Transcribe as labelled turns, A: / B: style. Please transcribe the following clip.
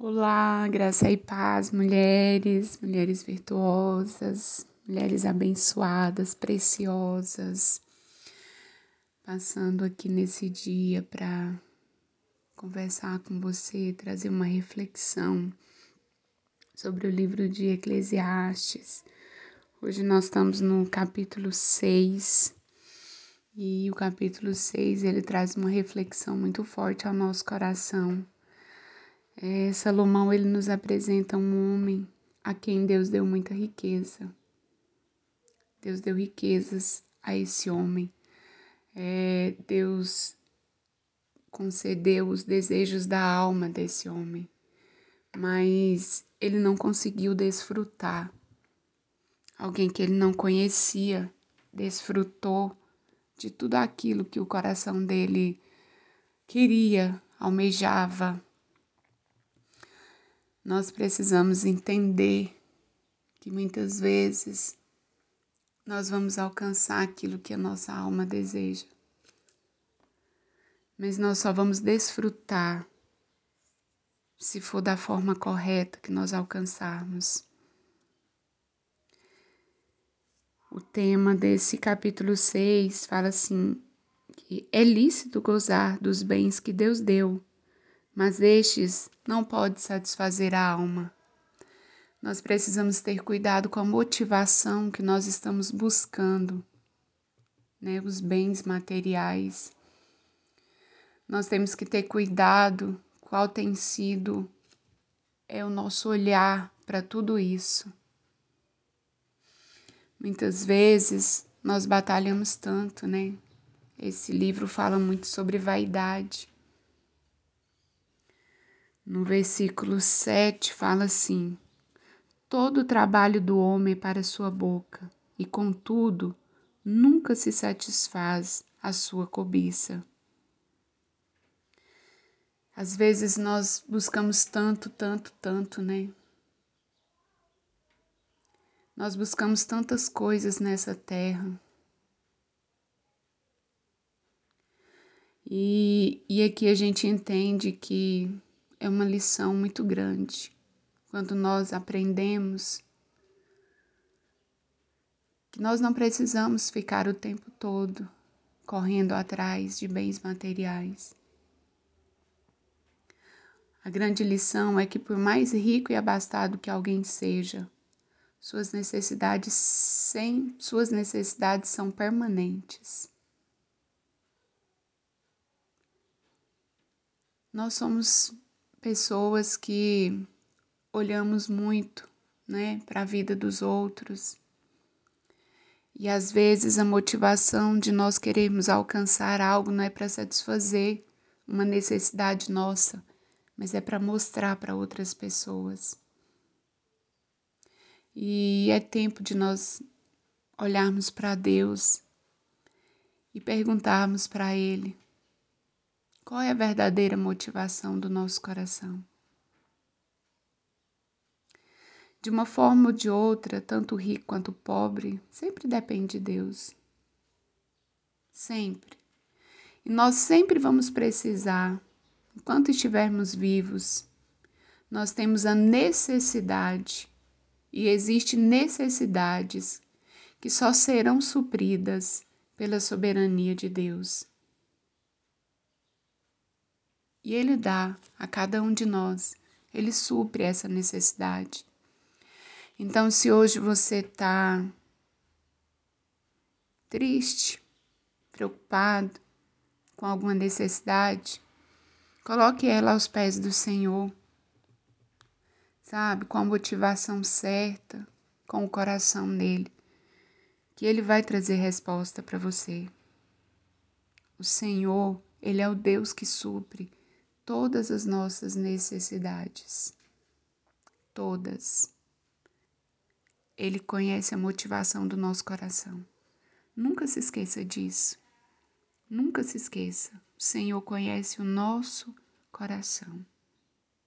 A: Olá, graça e paz, mulheres, mulheres virtuosas, mulheres abençoadas, preciosas. Passando aqui nesse dia para conversar com você, trazer uma reflexão sobre o livro de Eclesiastes. Hoje nós estamos no capítulo 6 e o capítulo 6 ele traz uma reflexão muito forte ao nosso coração é, Salomão ele nos apresenta um homem a quem Deus deu muita riqueza. Deus deu riquezas a esse homem. É, Deus concedeu os desejos da alma desse homem, mas ele não conseguiu desfrutar. Alguém que ele não conhecia desfrutou de tudo aquilo que o coração dele queria, almejava, nós precisamos entender que muitas vezes nós vamos alcançar aquilo que a nossa alma deseja, mas nós só vamos desfrutar se for da forma correta que nós alcançarmos. O tema desse capítulo 6 fala assim: que é lícito gozar dos bens que Deus deu, mas estes não pode satisfazer a alma. Nós precisamos ter cuidado com a motivação que nós estamos buscando, né? Os bens materiais. Nós temos que ter cuidado qual tem sido é o nosso olhar para tudo isso. Muitas vezes nós batalhamos tanto, né? Esse livro fala muito sobre vaidade. No versículo 7 fala assim: Todo o trabalho do homem é para sua boca, e contudo nunca se satisfaz a sua cobiça. Às vezes nós buscamos tanto, tanto, tanto, né? Nós buscamos tantas coisas nessa terra. E, e aqui a gente entende que é uma lição muito grande quando nós aprendemos que nós não precisamos ficar o tempo todo correndo atrás de bens materiais. A grande lição é que, por mais rico e abastado que alguém seja, suas necessidades sem suas necessidades são permanentes. Nós somos pessoas que olhamos muito, né, para a vida dos outros. E às vezes a motivação de nós querermos alcançar algo não é para satisfazer uma necessidade nossa, mas é para mostrar para outras pessoas. E é tempo de nós olharmos para Deus e perguntarmos para Ele qual é a verdadeira motivação do nosso coração? De uma forma ou de outra, tanto rico quanto pobre, sempre depende de Deus. Sempre. E nós sempre vamos precisar, enquanto estivermos vivos, nós temos a necessidade, e existem necessidades que só serão supridas pela soberania de Deus. E Ele dá a cada um de nós, Ele supre essa necessidade. Então, se hoje você está triste, preocupado com alguma necessidade, coloque ela aos pés do Senhor, sabe, com a motivação certa, com o coração nele, que ele vai trazer resposta para você. O Senhor, ele é o Deus que supre todas as nossas necessidades. Todas. Ele conhece a motivação do nosso coração. Nunca se esqueça disso. Nunca se esqueça. O Senhor conhece o nosso coração.